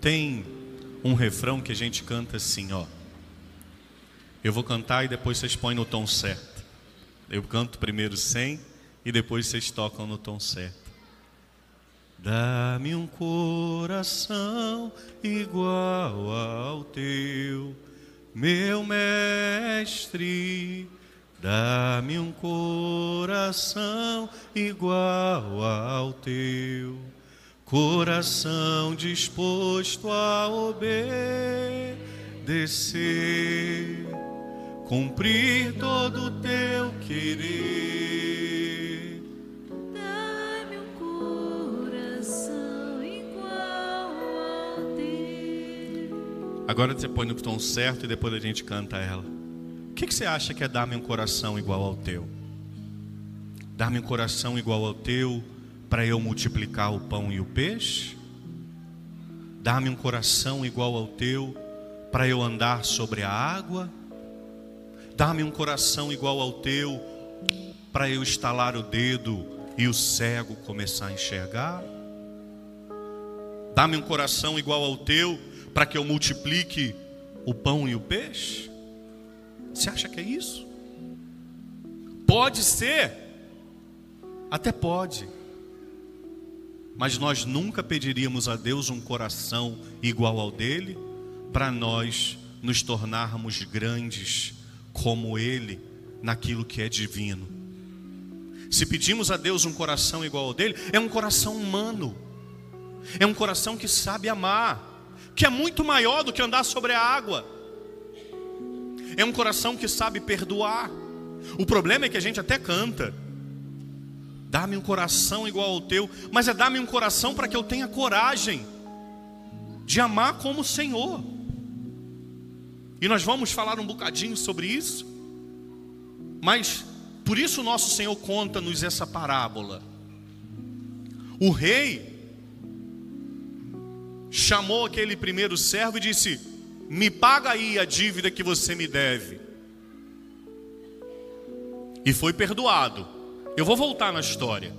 Tem um refrão que a gente canta assim, ó. Eu vou cantar e depois vocês põem no tom certo. Eu canto primeiro sem e depois vocês tocam no tom certo. Dá-me um coração igual ao teu, meu mestre. Dá-me um coração igual ao teu, coração disposto a obedecer, cumprir todo o teu querer. Dá-me um coração igual ao teu. Agora você põe no tom certo e depois a gente canta ela. O que, que você acha que é dar-me um coração igual ao teu? Dar-me um coração igual ao teu para eu multiplicar o pão e o peixe? Dar-me um coração igual ao teu para eu andar sobre a água? Dar-me um coração igual ao teu para eu estalar o dedo e o cego começar a enxergar? Dá-me um coração igual ao teu para que eu multiplique o pão e o peixe? Você acha que é isso? Pode ser, até pode, mas nós nunca pediríamos a Deus um coração igual ao dele para nós nos tornarmos grandes como ele naquilo que é divino. Se pedimos a Deus um coração igual ao dele, é um coração humano, é um coração que sabe amar, que é muito maior do que andar sobre a água. É um coração que sabe perdoar. O problema é que a gente até canta. Dá-me um coração igual ao teu, mas é dar-me um coração para que eu tenha coragem de amar como o Senhor. E nós vamos falar um bocadinho sobre isso. Mas por isso o nosso Senhor conta-nos essa parábola. O rei chamou aquele primeiro servo e disse: me paga aí a dívida que você me deve. E foi perdoado. Eu vou voltar na história.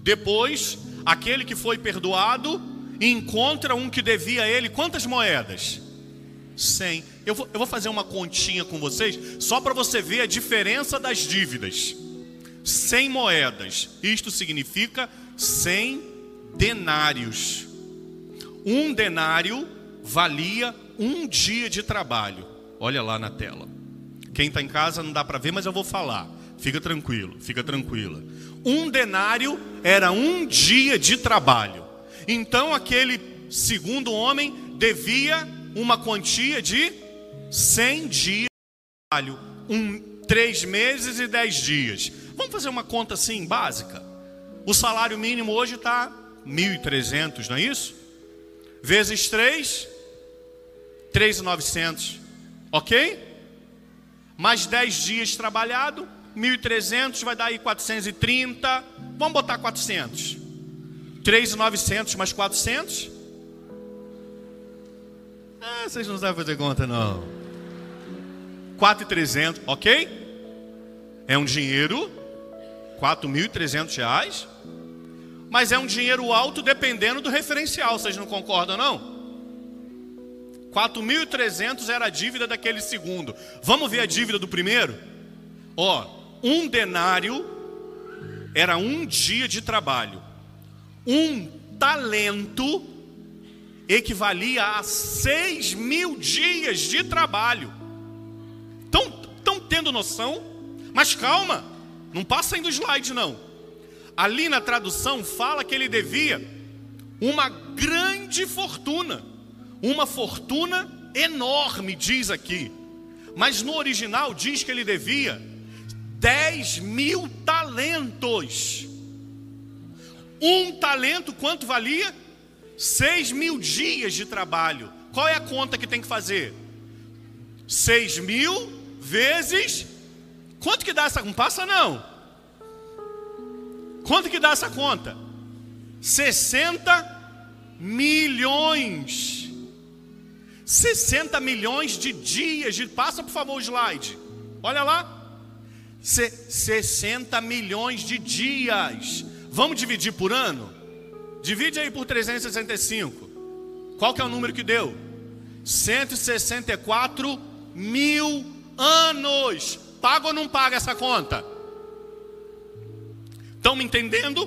Depois, aquele que foi perdoado encontra um que devia a ele quantas moedas? Cem. Eu vou, eu vou fazer uma continha com vocês, só para você ver a diferença das dívidas. Cem moedas. Isto significa cem denários. Um denário valia um dia de trabalho. Olha lá na tela. Quem está em casa não dá para ver, mas eu vou falar. Fica tranquilo, fica tranquila. Um denário era um dia de trabalho. Então aquele segundo homem devia uma quantia de 100 dias de trabalho, um, três meses e dez dias. Vamos fazer uma conta assim básica. O salário mínimo hoje está 1.300, não é isso? Vezes três, 3,900. Ok? Mais 10 dias trabalhado, 1.300 vai dar aí 430. Vamos botar 400. 3,900 mais 400. Ah, vocês não sabem fazer conta não. 4,300, ok? É um dinheiro, 4.300 reais. Mas é um dinheiro alto dependendo do referencial. Vocês não concordam não? 4.300 era a dívida daquele segundo. Vamos ver a dívida do primeiro? Ó, um denário era um dia de trabalho. Um talento equivalia a 6 mil dias de trabalho. Estão tendo noção? Mas calma, não passa ainda o slide não. Ali na tradução fala que ele devia uma grande fortuna uma fortuna enorme, diz aqui. Mas no original diz que ele devia 10 mil talentos. Um talento quanto valia? 6 mil dias de trabalho. Qual é a conta que tem que fazer? 6 mil vezes. Quanto que dá essa? Não passa não. Quanto que dá essa conta? 60 milhões. 60 milhões de dias de. Passa por favor o slide. Olha lá. Se, 60 milhões de dias. Vamos dividir por ano? Divide aí por 365. Qual que é o número que deu? 164 mil anos. Paga ou não paga essa conta? Estão me entendendo?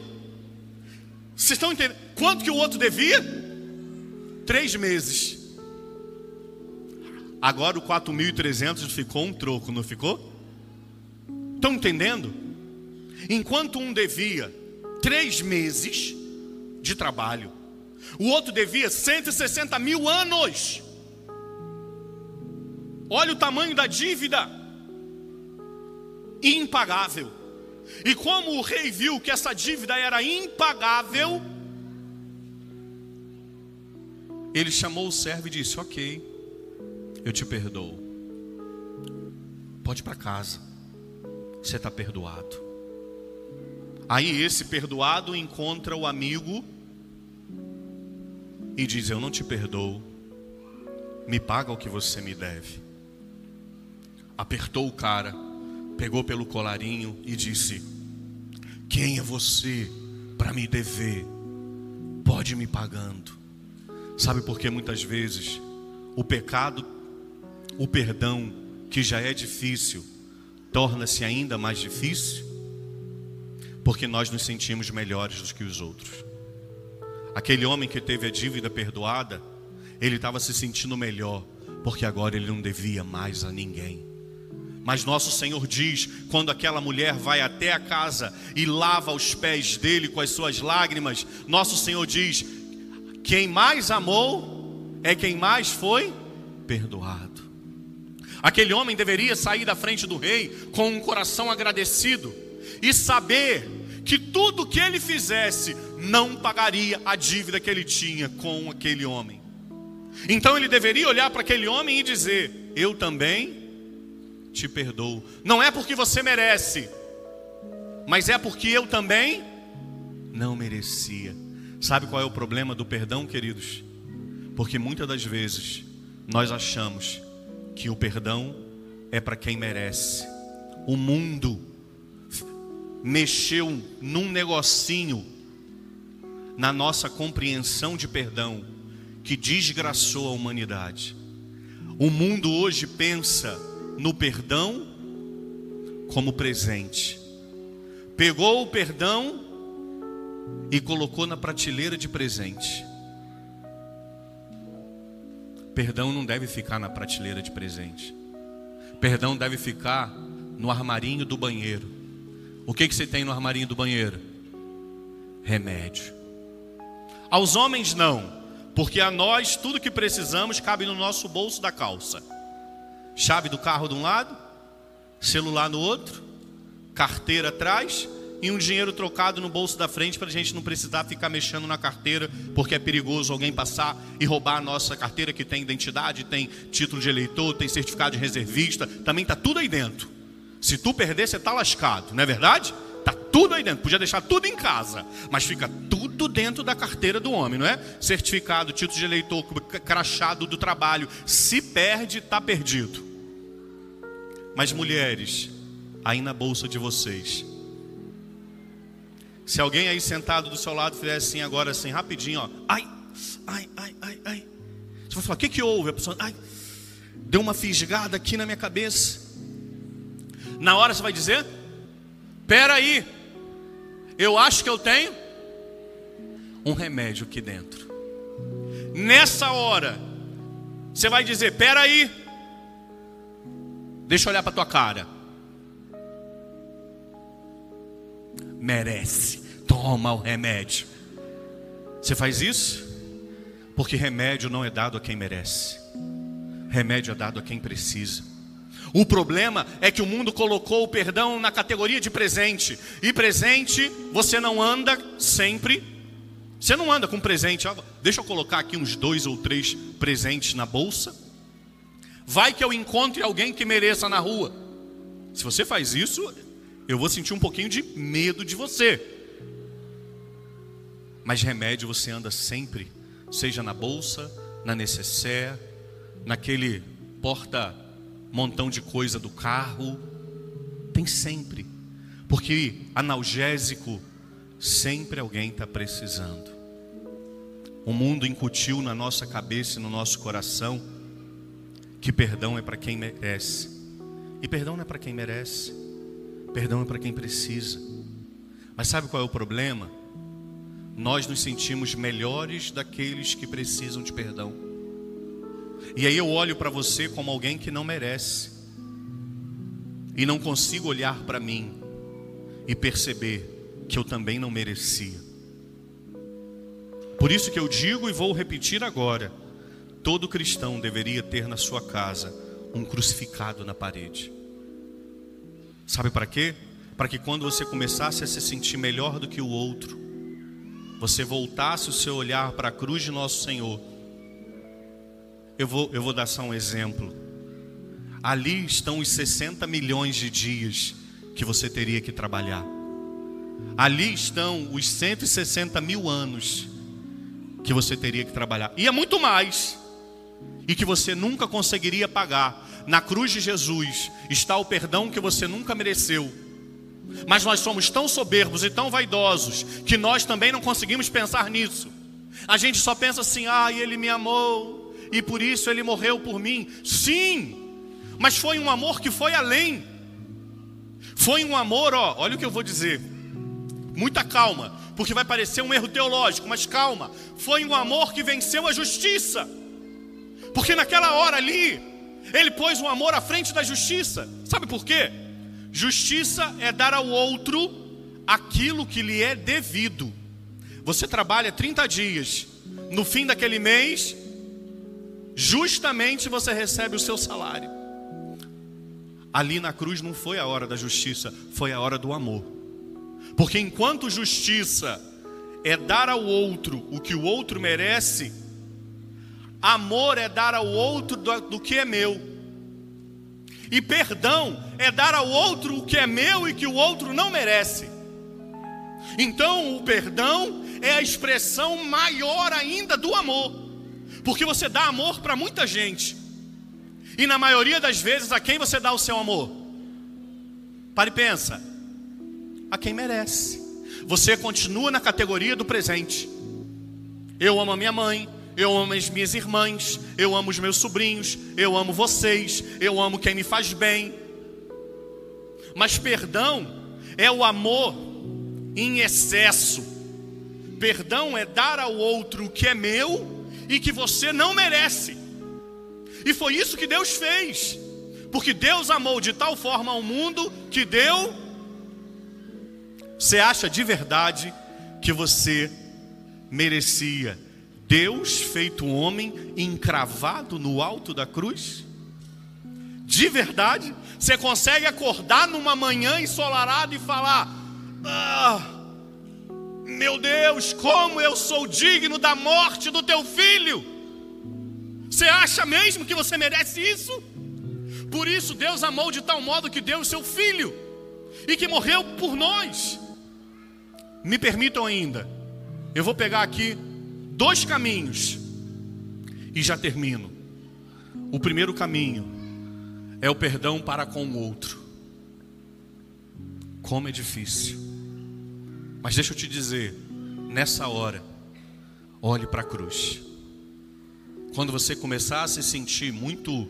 Vocês estão entendendo? Quanto que o outro devia? Três meses. Agora o 4.300 ficou um troco, não ficou? Estão entendendo? Enquanto um devia três meses de trabalho, o outro devia 160 mil anos. Olha o tamanho da dívida, impagável. E como o rei viu que essa dívida era impagável, ele chamou o servo e disse: Ok, eu te perdoo. Pode ir para casa, você está perdoado. Aí esse perdoado encontra o amigo e diz: Eu não te perdoo, me paga o que você me deve. Apertou o cara, pegou pelo colarinho e disse: Quem é você para me dever? Pode me pagando. Sabe por que muitas vezes o pecado, o perdão, que já é difícil, torna-se ainda mais difícil? Porque nós nos sentimos melhores do que os outros. Aquele homem que teve a dívida perdoada, ele estava se sentindo melhor, porque agora ele não devia mais a ninguém. Mas nosso Senhor diz: quando aquela mulher vai até a casa e lava os pés dele com as suas lágrimas, nosso Senhor diz: quem mais amou é quem mais foi perdoado. Aquele homem deveria sair da frente do rei com um coração agradecido e saber que tudo que ele fizesse não pagaria a dívida que ele tinha com aquele homem. Então ele deveria olhar para aquele homem e dizer: Eu também te perdoo. Não é porque você merece, mas é porque eu também não merecia. Sabe qual é o problema do perdão, queridos? Porque muitas das vezes nós achamos que o perdão é para quem merece. O mundo mexeu num negocinho na nossa compreensão de perdão que desgraçou a humanidade. O mundo hoje pensa no perdão como presente. Pegou o perdão e colocou na prateleira de presente. Perdão não deve ficar na prateleira de presente. Perdão deve ficar no armarinho do banheiro. O que, que você tem no armarinho do banheiro? Remédio. Aos homens não, porque a nós tudo que precisamos cabe no nosso bolso da calça. Chave do carro de um lado, celular no outro, carteira atrás e um dinheiro trocado no bolso da frente para a gente não precisar ficar mexendo na carteira, porque é perigoso alguém passar e roubar a nossa carteira que tem identidade, tem título de eleitor, tem certificado de reservista, também está tudo aí dentro. Se tu perder, você está lascado, não é verdade? Está tudo aí dentro. Podia deixar tudo em casa, mas fica tudo dentro da carteira do homem, não é? Certificado, título de eleitor, crachado do trabalho. Se perde, está perdido. Mas mulheres, aí na bolsa de vocês. Se alguém aí sentado do seu lado fizer assim agora, assim, rapidinho, ó. Ai, ai, ai, ai, ai. Você vai falar, o que, que houve? A pessoa, ai, deu uma fisgada aqui na minha cabeça. Na hora você vai dizer: Espera aí, eu acho que eu tenho um remédio aqui dentro. Nessa hora, você vai dizer: Espera aí, deixa eu olhar para tua cara. Merece, toma o remédio. Você faz isso? Porque remédio não é dado a quem merece, remédio é dado a quem precisa. O problema é que o mundo colocou o perdão na categoria de presente. E presente, você não anda sempre. Você não anda com presente. Deixa eu colocar aqui uns dois ou três presentes na bolsa. Vai que eu encontre alguém que mereça na rua. Se você faz isso, eu vou sentir um pouquinho de medo de você. Mas remédio você anda sempre, seja na bolsa, na necessaire, naquele porta montão de coisa do carro. Tem sempre. Porque analgésico, sempre alguém está precisando. O mundo incutiu na nossa cabeça e no nosso coração que perdão é para quem merece. E perdão não é para quem merece. Perdão é para quem precisa. Mas sabe qual é o problema? Nós nos sentimos melhores daqueles que precisam de perdão. E aí eu olho para você como alguém que não merece. E não consigo olhar para mim e perceber que eu também não merecia. Por isso que eu digo e vou repetir agora: todo cristão deveria ter na sua casa um crucificado na parede. Sabe para quê? Para que quando você começasse a se sentir melhor do que o outro, você voltasse o seu olhar para a cruz de nosso Senhor. Eu vou, eu vou dar só um exemplo. Ali estão os 60 milhões de dias que você teria que trabalhar. Ali estão os 160 mil anos que você teria que trabalhar. E é muito mais. E que você nunca conseguiria pagar. Na cruz de Jesus está o perdão que você nunca mereceu. Mas nós somos tão soberbos e tão vaidosos que nós também não conseguimos pensar nisso. A gente só pensa assim: ah, ele me amou e por isso ele morreu por mim. Sim, mas foi um amor que foi além. Foi um amor, ó, olha o que eu vou dizer. Muita calma, porque vai parecer um erro teológico, mas calma. Foi um amor que venceu a justiça. Porque naquela hora ali, ele pôs o amor à frente da justiça. Sabe por quê? Justiça é dar ao outro aquilo que lhe é devido. Você trabalha 30 dias, no fim daquele mês, justamente você recebe o seu salário. Ali na cruz não foi a hora da justiça, foi a hora do amor. Porque enquanto justiça é dar ao outro o que o outro merece, amor é dar ao outro do, que é meu. E perdão é dar ao outro o que é meu e que o outro não merece. Então, o perdão é a expressão maior ainda do amor, porque você dá amor para muita gente, e na maioria das vezes, a quem você dá o seu amor? Pare e pensa. A quem merece. Você continua na categoria do presente. Eu amo a minha mãe, eu amo as minhas irmãs, eu amo os meus sobrinhos, eu amo vocês, eu amo quem me faz bem. Mas perdão é o amor em excesso. Perdão é dar ao outro o que é meu e que você não merece. E foi isso que Deus fez. Porque Deus amou de tal forma ao mundo que deu. Você acha de verdade que você merecia Deus feito homem encravado no alto da cruz? De verdade? Você consegue acordar numa manhã ensolarada e falar: Ah, meu Deus, como eu sou digno da morte do teu filho? Você acha mesmo que você merece isso? Por isso Deus amou de tal modo que deu o seu filho e que morreu por nós. Me permitam ainda, eu vou pegar aqui dois caminhos e já termino. O primeiro caminho é o perdão para com o outro. Como é difícil. Mas deixa eu te dizer, nessa hora, olhe para a cruz. Quando você começar a se sentir muito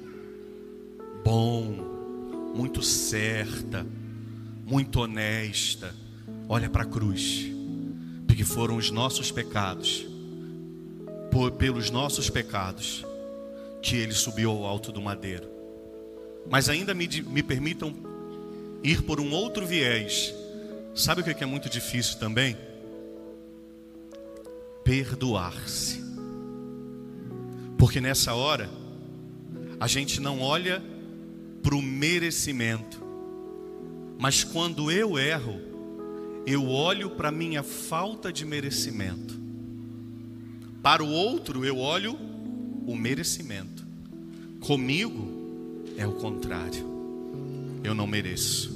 bom, muito certa, muito honesta, olha para a cruz, porque foram os nossos pecados, por, pelos nossos pecados, que ele subiu ao alto do madeiro. Mas ainda me, me permitam ir por um outro viés. Sabe o que é muito difícil também? Perdoar-se. Porque nessa hora, a gente não olha para o merecimento, mas quando eu erro, eu olho para a minha falta de merecimento. Para o outro, eu olho o merecimento. Comigo é o contrário. Eu não mereço.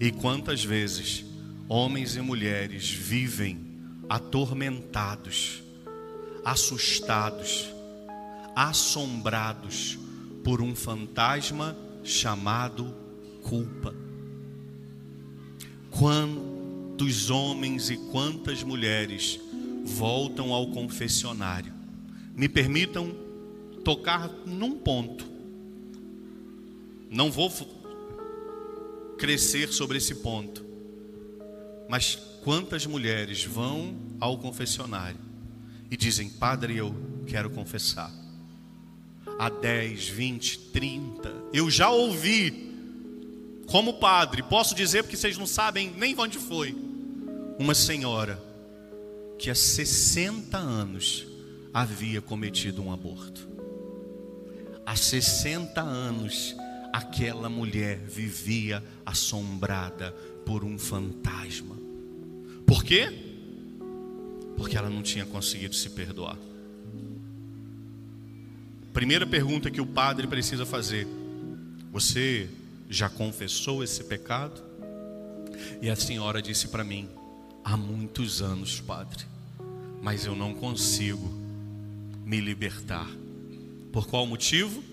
E quantas vezes homens e mulheres vivem atormentados, assustados, assombrados por um fantasma chamado culpa. Quantos homens e quantas mulheres voltam ao confessionário. Me permitam tocar num ponto. Não vou crescer sobre esse ponto. Mas quantas mulheres vão ao confessionário e dizem: Padre, eu quero confessar. Há 10, 20, 30. Eu já ouvi, como padre, posso dizer porque vocês não sabem nem onde foi. Uma senhora que há 60 anos havia cometido um aborto. Há 60 anos aquela mulher vivia assombrada por um fantasma. Por quê? Porque ela não tinha conseguido se perdoar. Primeira pergunta que o padre precisa fazer: Você já confessou esse pecado? E a senhora disse para mim: Há muitos anos, padre, mas eu não consigo me libertar. Por qual motivo?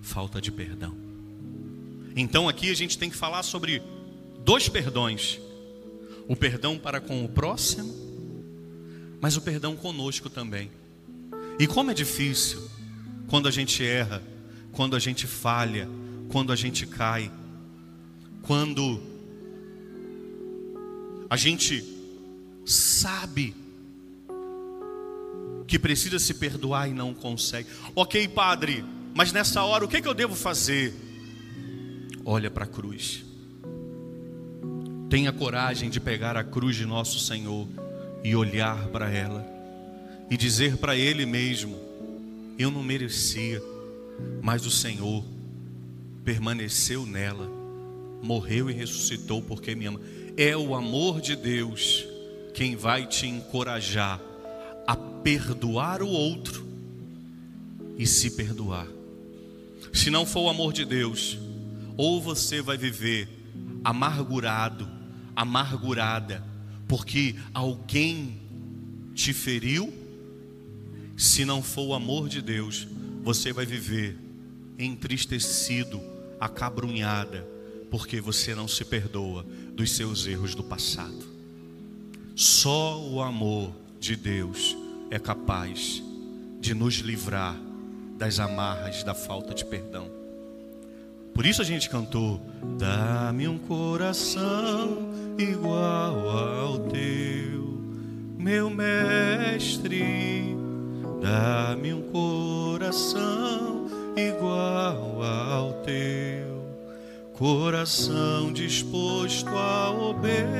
Falta de perdão. Então aqui a gente tem que falar sobre dois perdões: o perdão para com o próximo, mas o perdão conosco também. E como é difícil quando a gente erra, quando a gente falha, quando a gente cai, quando a gente sabe que precisa se perdoar e não consegue. Ok, padre, mas nessa hora o que, que eu devo fazer? Olha para a cruz. Tenha coragem de pegar a cruz de nosso Senhor e olhar para ela e dizer para Ele mesmo: Eu não merecia, mas o Senhor permaneceu nela, morreu e ressuscitou porque me ama. É o amor de Deus quem vai te encorajar a perdoar o outro e se perdoar. Se não for o amor de Deus, ou você vai viver amargurado, amargurada, porque alguém te feriu, se não for o amor de Deus, você vai viver entristecido, acabrunhada, porque você não se perdoa dos seus erros do passado. Só o amor de Deus é capaz de nos livrar das amarras da falta de perdão. Por isso a gente cantou: Dá-me um coração igual ao teu, meu mestre. Dá-me um coração igual ao teu, coração disposto a obedecer,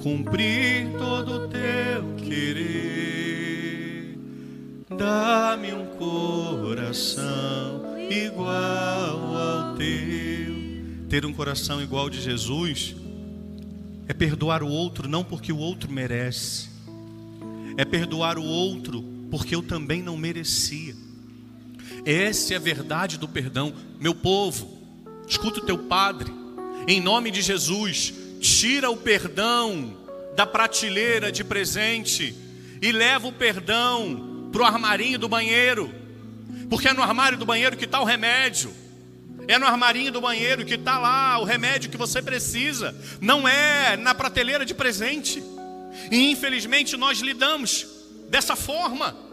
cumprir todo o teu querer. Dá-me um coração igual ao teu. Ter um coração igual de Jesus é perdoar o outro não porque o outro merece, é perdoar o outro porque eu também não merecia. Essa é a verdade do perdão. Meu povo, escuta o teu padre, em nome de Jesus, tira o perdão da prateleira de presente e leva o perdão para o armarinho do banheiro, porque é no armário do banheiro que está o remédio. É no armarinho do banheiro que está lá o remédio que você precisa, não é na prateleira de presente. E infelizmente nós lidamos dessa forma.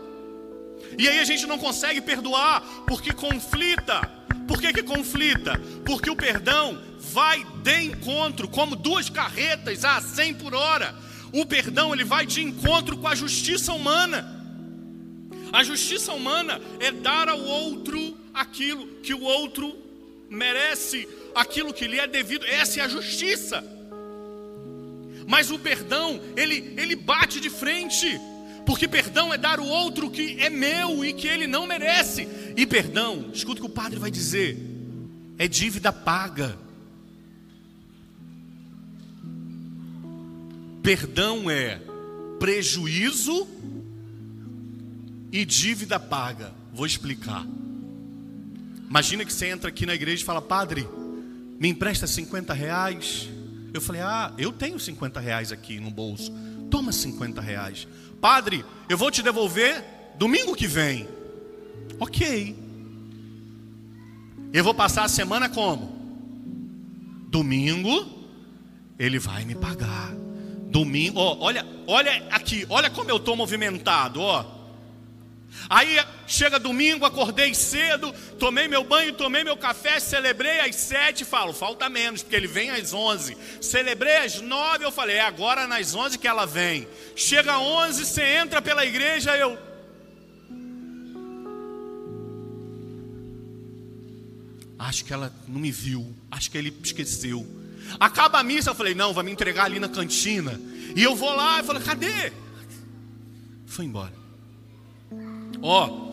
E aí a gente não consegue perdoar porque conflita. Por que, que conflita? Porque o perdão vai de encontro, como duas carretas a 100 por hora. O perdão ele vai de encontro com a justiça humana. A justiça humana é dar ao outro aquilo que o outro merece, aquilo que lhe é devido. Essa é a justiça. Mas o perdão, ele, ele bate de frente. Porque perdão é dar o outro que é meu e que ele não merece. E perdão, escuta o que o padre vai dizer, é dívida paga. Perdão é prejuízo e dívida paga. Vou explicar. Imagina que você entra aqui na igreja e fala, padre, me empresta 50 reais. Eu falei, ah, eu tenho 50 reais aqui no bolso. Toma 50 reais. Padre, eu vou te devolver domingo que vem. Ok. Eu vou passar a semana como? Domingo, ele vai me pagar. Domingo, olha, olha aqui, olha como eu estou movimentado, ó. Aí chega domingo, acordei cedo, tomei meu banho, tomei meu café, celebrei às sete, falo, falta menos, porque ele vem às onze. Celebrei às nove, eu falei, é agora nas onze que ela vem. Chega onze, você entra pela igreja, eu. Acho que ela não me viu, acho que ele esqueceu. Acaba a missa, eu falei, não, vai me entregar ali na cantina. E eu vou lá, e falo, cadê? Foi embora. Ó.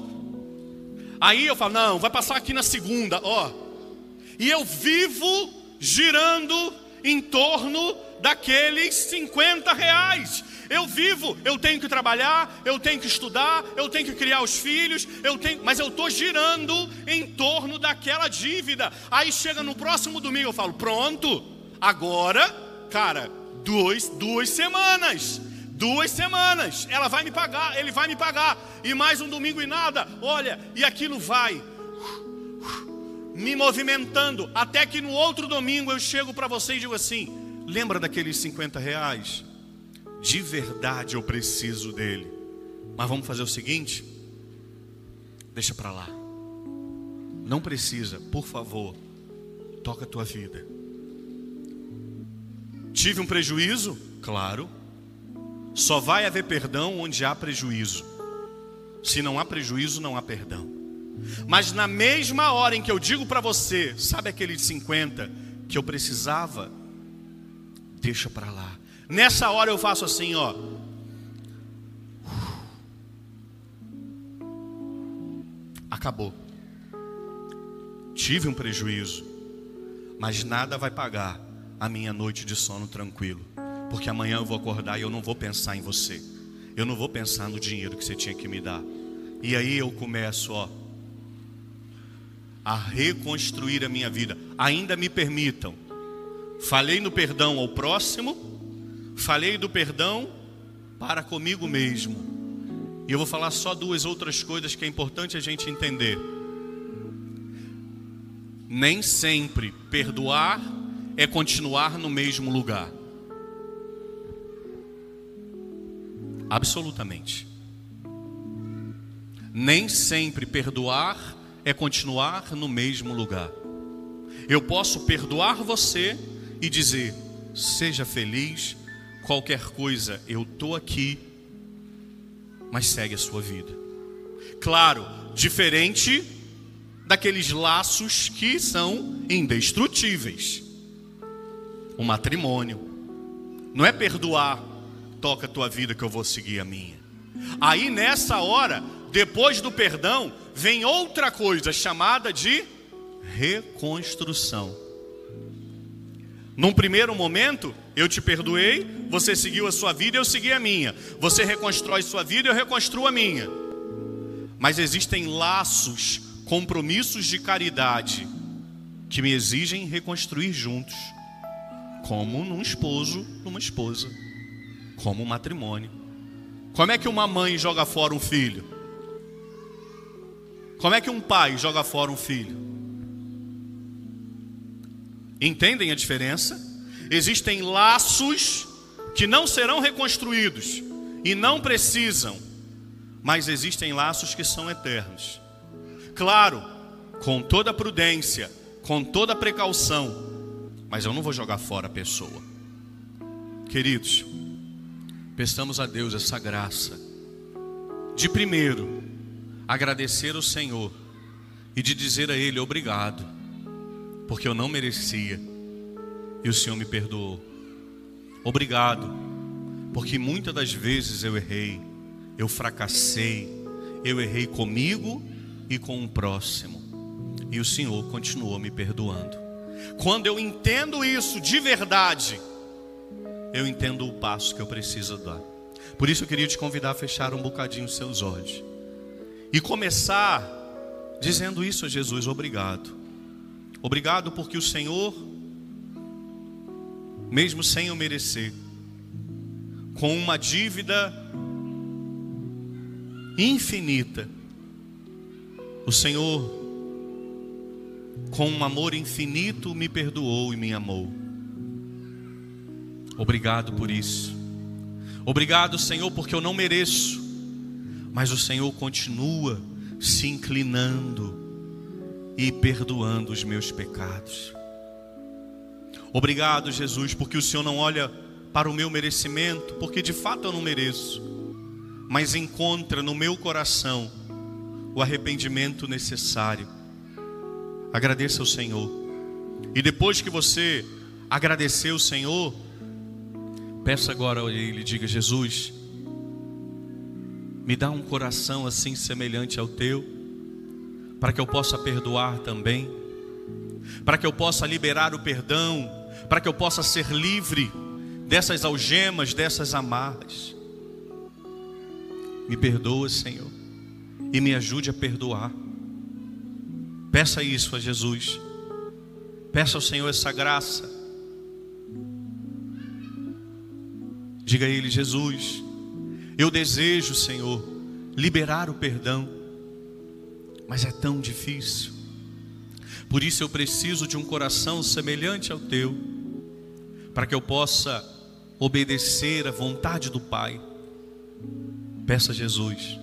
Aí eu falo, não, vai passar aqui na segunda, ó. E eu vivo girando em torno daqueles 50 reais. Eu vivo, eu tenho que trabalhar, eu tenho que estudar, eu tenho que criar os filhos, eu tenho, mas eu estou girando em torno daquela dívida. Aí chega no próximo domingo, eu falo, pronto, agora, cara, duas, duas semanas. Duas semanas, ela vai me pagar, ele vai me pagar, e mais um domingo e nada, olha, e aquilo vai me movimentando, até que no outro domingo eu chego para você e digo assim: lembra daqueles 50 reais? De verdade eu preciso dele, mas vamos fazer o seguinte: deixa para lá, não precisa, por favor, toca a tua vida. Tive um prejuízo? Claro. Só vai haver perdão onde há prejuízo. Se não há prejuízo, não há perdão. Mas na mesma hora em que eu digo para você, sabe aquele de 50 que eu precisava? Deixa para lá. Nessa hora eu faço assim, ó. Acabou. Tive um prejuízo, mas nada vai pagar a minha noite de sono tranquilo. Porque amanhã eu vou acordar e eu não vou pensar em você. Eu não vou pensar no dinheiro que você tinha que me dar. E aí eu começo, ó, a reconstruir a minha vida. Ainda me permitam. Falei no perdão ao próximo, falei do perdão para comigo mesmo. E eu vou falar só duas outras coisas que é importante a gente entender. Nem sempre perdoar é continuar no mesmo lugar. Absolutamente. Nem sempre perdoar é continuar no mesmo lugar. Eu posso perdoar você e dizer: seja feliz, qualquer coisa, eu estou aqui, mas segue a sua vida. Claro, diferente daqueles laços que são indestrutíveis. O matrimônio não é perdoar toca a tua vida que eu vou seguir a minha. Aí nessa hora, depois do perdão, vem outra coisa chamada de reconstrução. Num primeiro momento, eu te perdoei, você seguiu a sua vida, eu segui a minha. Você reconstrói sua vida, eu reconstruo a minha. Mas existem laços, compromissos de caridade que me exigem reconstruir juntos, como num esposo, numa esposa como um matrimônio. Como é que uma mãe joga fora um filho? Como é que um pai joga fora um filho? Entendem a diferença? Existem laços que não serão reconstruídos e não precisam, mas existem laços que são eternos. Claro, com toda prudência, com toda precaução, mas eu não vou jogar fora a pessoa. Queridos, Peçamos a Deus essa graça de primeiro agradecer ao Senhor e de dizer a Ele obrigado, porque eu não merecia e o Senhor me perdoou. Obrigado, porque muitas das vezes eu errei, eu fracassei, eu errei comigo e com o próximo, e o Senhor continuou me perdoando. Quando eu entendo isso de verdade, eu entendo o passo que eu preciso dar. Por isso eu queria te convidar a fechar um bocadinho os seus olhos e começar dizendo isso a Jesus: obrigado. Obrigado porque o Senhor, mesmo sem eu merecer, com uma dívida infinita, o Senhor, com um amor infinito, me perdoou e me amou. Obrigado por isso. Obrigado, Senhor, porque eu não mereço, mas o Senhor continua se inclinando e perdoando os meus pecados. Obrigado, Jesus, porque o Senhor não olha para o meu merecimento, porque de fato eu não mereço, mas encontra no meu coração o arrependimento necessário. Agradeça ao Senhor. E depois que você agradecer o Senhor, peça agora a Ele, diga: Jesus, me dá um coração assim semelhante ao teu, para que eu possa perdoar também, para que eu possa liberar o perdão, para que eu possa ser livre dessas algemas, dessas amarras. Me perdoa, Senhor, e me ajude a perdoar. Peça isso a Jesus. Peça ao Senhor essa graça. Diga a Ele, Jesus, eu desejo, Senhor, liberar o perdão, mas é tão difícil. Por isso eu preciso de um coração semelhante ao teu, para que eu possa obedecer à vontade do Pai. Peça a Jesus.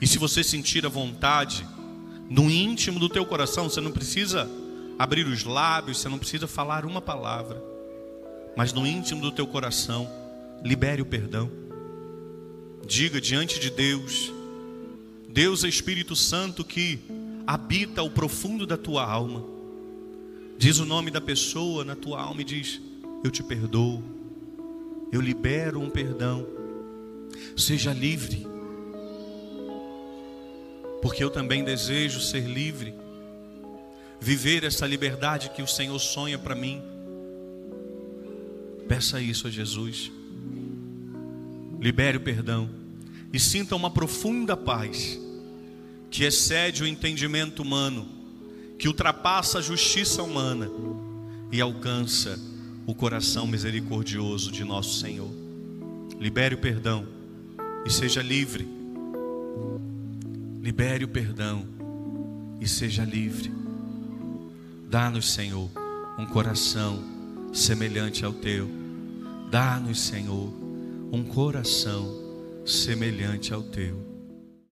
E se você sentir a vontade, no íntimo do teu coração, você não precisa abrir os lábios, você não precisa falar uma palavra, mas no íntimo do teu coração, libere o perdão. Diga diante de Deus, Deus é Espírito Santo que habita o profundo da tua alma. Diz o nome da pessoa na tua alma e diz: Eu te perdoo, eu libero um perdão. Seja livre, porque eu também desejo ser livre, viver essa liberdade que o Senhor sonha para mim. Peça isso a Jesus. Libere o perdão e sinta uma profunda paz que excede o entendimento humano, que ultrapassa a justiça humana e alcança o coração misericordioso de nosso Senhor. Libere o perdão e seja livre. Libere o perdão e seja livre. Dá-nos, Senhor, um coração semelhante ao teu. Dá-nos, Senhor, um coração semelhante ao teu.